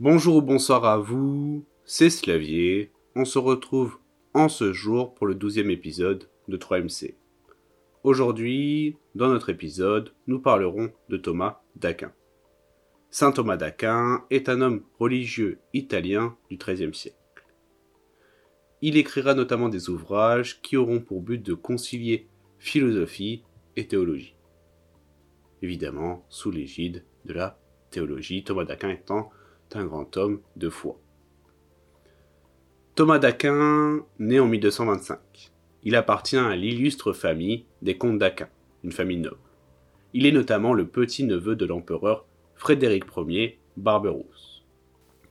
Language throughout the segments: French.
Bonjour ou bonsoir à vous, c'est Slavier. On se retrouve en ce jour pour le douzième épisode de 3MC. Aujourd'hui, dans notre épisode, nous parlerons de Thomas d'Aquin. Saint Thomas d'Aquin est un homme religieux italien du XIIIe siècle. Il écrira notamment des ouvrages qui auront pour but de concilier philosophie et théologie. Évidemment, sous l'égide de la théologie, Thomas d'Aquin étant un grand homme de foi. Thomas d'Aquin naît en 1225. Il appartient à l'illustre famille des comtes d'Aquin, une famille noble. Il est notamment le petit-neveu de l'empereur Frédéric Ier Barberousse.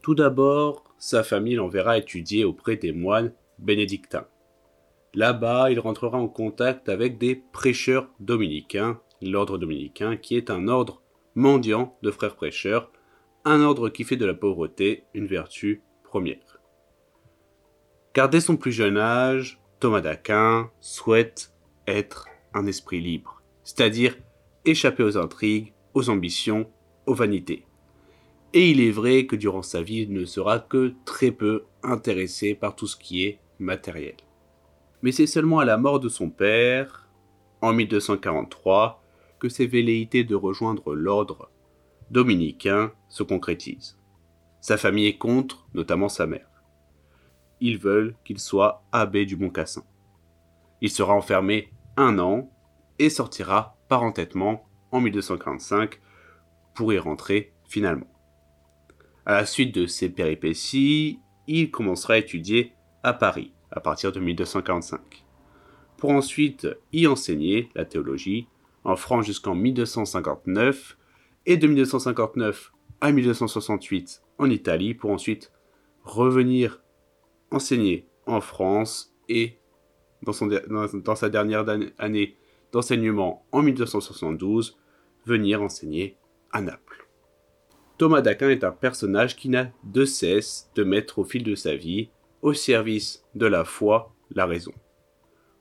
Tout d'abord, sa famille l'enverra étudier auprès des moines bénédictins. Là-bas, il rentrera en contact avec des prêcheurs dominicains, l'ordre dominicain qui est un ordre mendiant de frères prêcheurs un ordre qui fait de la pauvreté une vertu première. Car dès son plus jeune âge, Thomas d'Aquin souhaite être un esprit libre, c'est-à-dire échapper aux intrigues, aux ambitions, aux vanités. Et il est vrai que durant sa vie, il ne sera que très peu intéressé par tout ce qui est matériel. Mais c'est seulement à la mort de son père, en 1243, que ses velléités de rejoindre l'ordre dominicain se concrétise. Sa famille est contre, notamment sa mère. Ils veulent qu'il soit abbé du Mont-Cassin. Il sera enfermé un an et sortira par entêtement en 1245 pour y rentrer finalement. À la suite de ces péripéties, il commencera à étudier à Paris à partir de 1245, pour ensuite y enseigner la théologie en France jusqu'en 1259 et de 1959 à 1968 en Italie pour ensuite revenir enseigner en France et dans, sa dernière année d'enseignement en 1972 venir enseigner à Naples. Thomas d'Aquin est un personnage qui n'a de cesse de mettre au fil de sa vie au service de la foi la raison.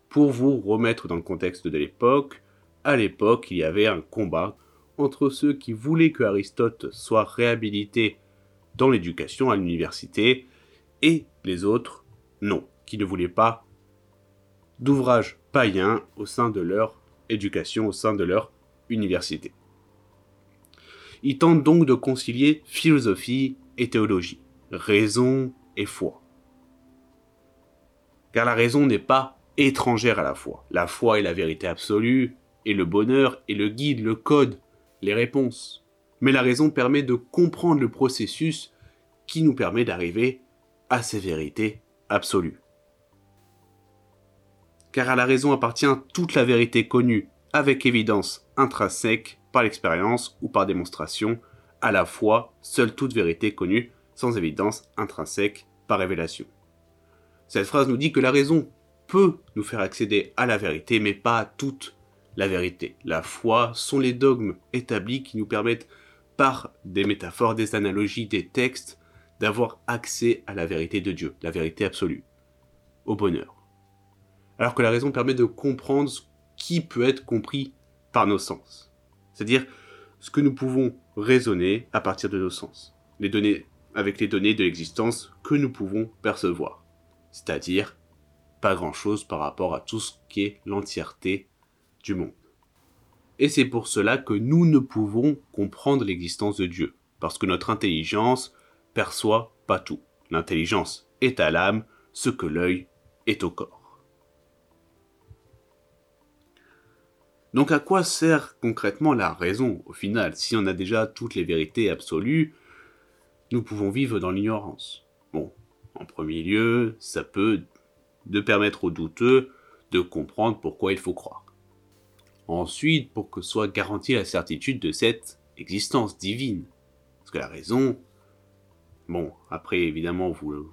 Pour vous remettre dans le contexte de l'époque, à l'époque il y avait un combat entre ceux qui voulaient que Aristote soit réhabilité dans l'éducation à l'université et les autres non, qui ne voulaient pas d'ouvrages païens au sein de leur éducation, au sein de leur université. Ils tentent donc de concilier philosophie et théologie, raison et foi. Car la raison n'est pas étrangère à la foi. La foi est la vérité absolue, et le bonheur est le guide, le code les réponses. Mais la raison permet de comprendre le processus qui nous permet d'arriver à ces vérités absolues. Car à la raison appartient toute la vérité connue, avec évidence intrinsèque, par l'expérience ou par démonstration, à la fois seule toute vérité connue, sans évidence intrinsèque, par révélation. Cette phrase nous dit que la raison peut nous faire accéder à la vérité, mais pas à toute la vérité. La foi sont les dogmes établis qui nous permettent, par des métaphores, des analogies, des textes, d'avoir accès à la vérité de Dieu, la vérité absolue, au bonheur. Alors que la raison permet de comprendre ce qui peut être compris par nos sens. C'est-à-dire ce que nous pouvons raisonner à partir de nos sens. Avec les données de l'existence que nous pouvons percevoir. C'est-à-dire pas grand-chose par rapport à tout ce qui est l'entièreté monde. Et c'est pour cela que nous ne pouvons comprendre l'existence de Dieu, parce que notre intelligence perçoit pas tout. L'intelligence est à l'âme ce que l'œil est au corps. Donc à quoi sert concrètement la raison au final Si on a déjà toutes les vérités absolues, nous pouvons vivre dans l'ignorance? Bon, en premier lieu, ça peut de permettre aux douteux de comprendre pourquoi il faut croire. Ensuite, pour que soit garantie la certitude de cette existence divine. Parce que la raison, bon, après évidemment, vous,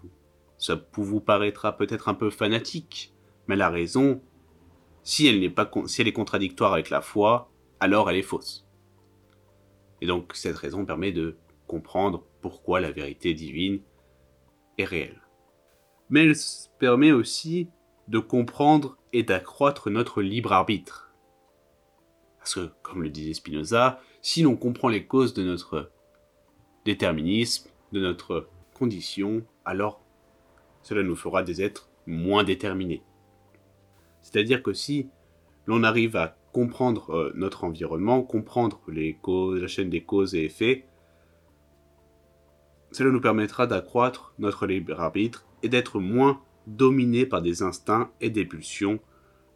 ça vous paraîtra peut-être un peu fanatique, mais la raison, si elle pas, si elle est contradictoire avec la foi, alors elle est fausse. Et donc cette raison permet de comprendre pourquoi la vérité divine est réelle. Mais elle permet aussi de comprendre et d'accroître notre libre arbitre. Parce que, comme le disait Spinoza, si l'on comprend les causes de notre déterminisme, de notre condition, alors cela nous fera des êtres moins déterminés. C'est-à-dire que si l'on arrive à comprendre euh, notre environnement, comprendre la chaîne des causes et effets, cela nous permettra d'accroître notre libre arbitre et d'être moins dominé par des instincts et des pulsions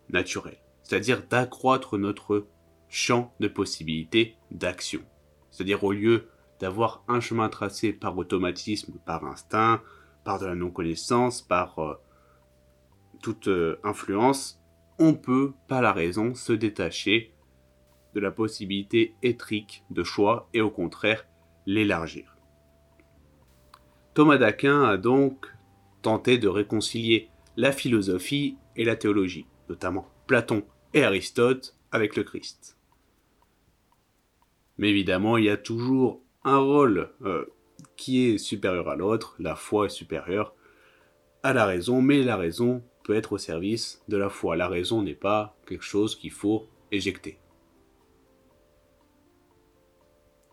naturelles. C'est-à-dire d'accroître notre champ de possibilités d'action. C'est-à-dire au lieu d'avoir un chemin tracé par automatisme, par instinct, par de la non-connaissance, par euh, toute euh, influence, on peut, par la raison, se détacher de la possibilité étrique de choix et au contraire l'élargir. Thomas d'Aquin a donc tenté de réconcilier la philosophie et la théologie, notamment Platon et Aristote avec le Christ. Mais évidemment, il y a toujours un rôle euh, qui est supérieur à l'autre, la foi est supérieure à la raison, mais la raison peut être au service de la foi. La raison n'est pas quelque chose qu'il faut éjecter.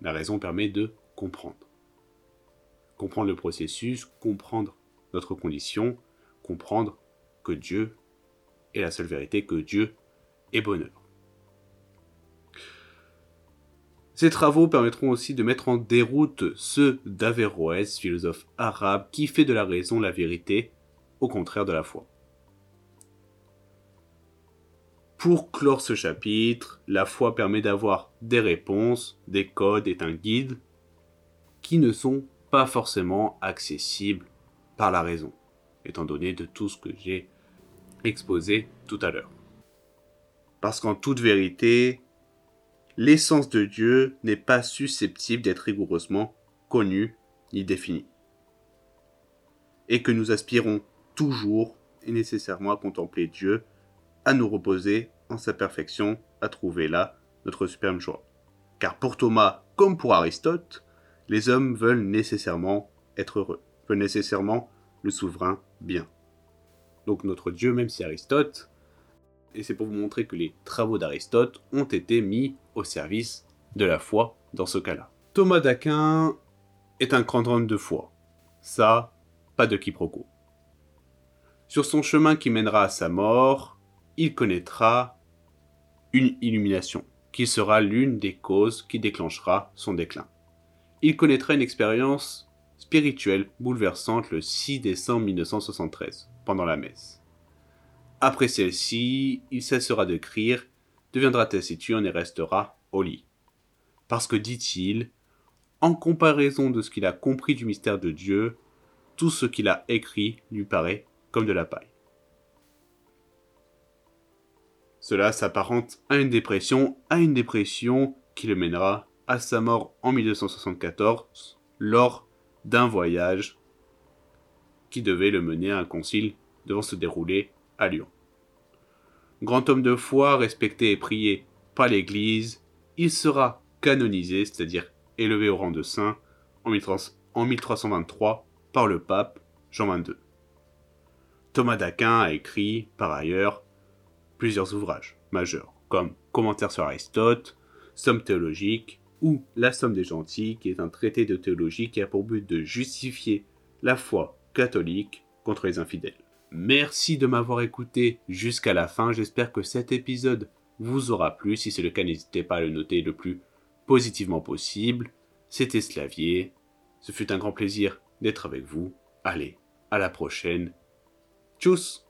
La raison permet de comprendre. Comprendre le processus, comprendre notre condition, comprendre que Dieu est la seule vérité, que Dieu est bonheur. Ces travaux permettront aussi de mettre en déroute ceux d'Averroès, philosophe arabe, qui fait de la raison la vérité, au contraire de la foi. Pour clore ce chapitre, la foi permet d'avoir des réponses, des codes et un guide qui ne sont pas forcément accessibles par la raison, étant donné de tout ce que j'ai exposé tout à l'heure. Parce qu'en toute vérité, l'essence de Dieu n'est pas susceptible d'être rigoureusement connue ni définie. Et que nous aspirons toujours et nécessairement à contempler Dieu, à nous reposer en sa perfection, à trouver là notre superbe joie. Car pour Thomas, comme pour Aristote, les hommes veulent nécessairement être heureux, veulent nécessairement le souverain bien. Donc notre Dieu, même si Aristote, et c'est pour vous montrer que les travaux d'Aristote ont été mis au service de la foi dans ce cas-là. Thomas d'Aquin est un grand homme de foi. Ça, pas de quiproquo. Sur son chemin qui mènera à sa mort, il connaîtra une illumination, qui sera l'une des causes qui déclenchera son déclin. Il connaîtra une expérience spirituelle bouleversante le 6 décembre 1973, pendant la messe. Après celle-ci, il cessera de deviendra taciturne et restera au lit. Parce que, dit-il, en comparaison de ce qu'il a compris du mystère de Dieu, tout ce qu'il a écrit lui paraît comme de la paille. Cela s'apparente à une dépression, à une dépression qui le mènera à sa mort en 1274 lors d'un voyage qui devait le mener à un concile devant se dérouler à Lyon. Grand homme de foi, respecté et prié par l'Église, il sera canonisé, c'est-à-dire élevé au rang de saint, en 1323 par le pape Jean XXII. Thomas d'Aquin a écrit, par ailleurs, plusieurs ouvrages majeurs, comme Commentaires sur Aristote, Somme théologique ou La Somme des gentils, qui est un traité de théologie qui a pour but de justifier la foi catholique contre les infidèles. Merci de m'avoir écouté jusqu'à la fin. J'espère que cet épisode vous aura plu. Si c'est le cas, n'hésitez pas à le noter le plus positivement possible. C'était Slavier. Ce fut un grand plaisir d'être avec vous. Allez, à la prochaine. Tchuss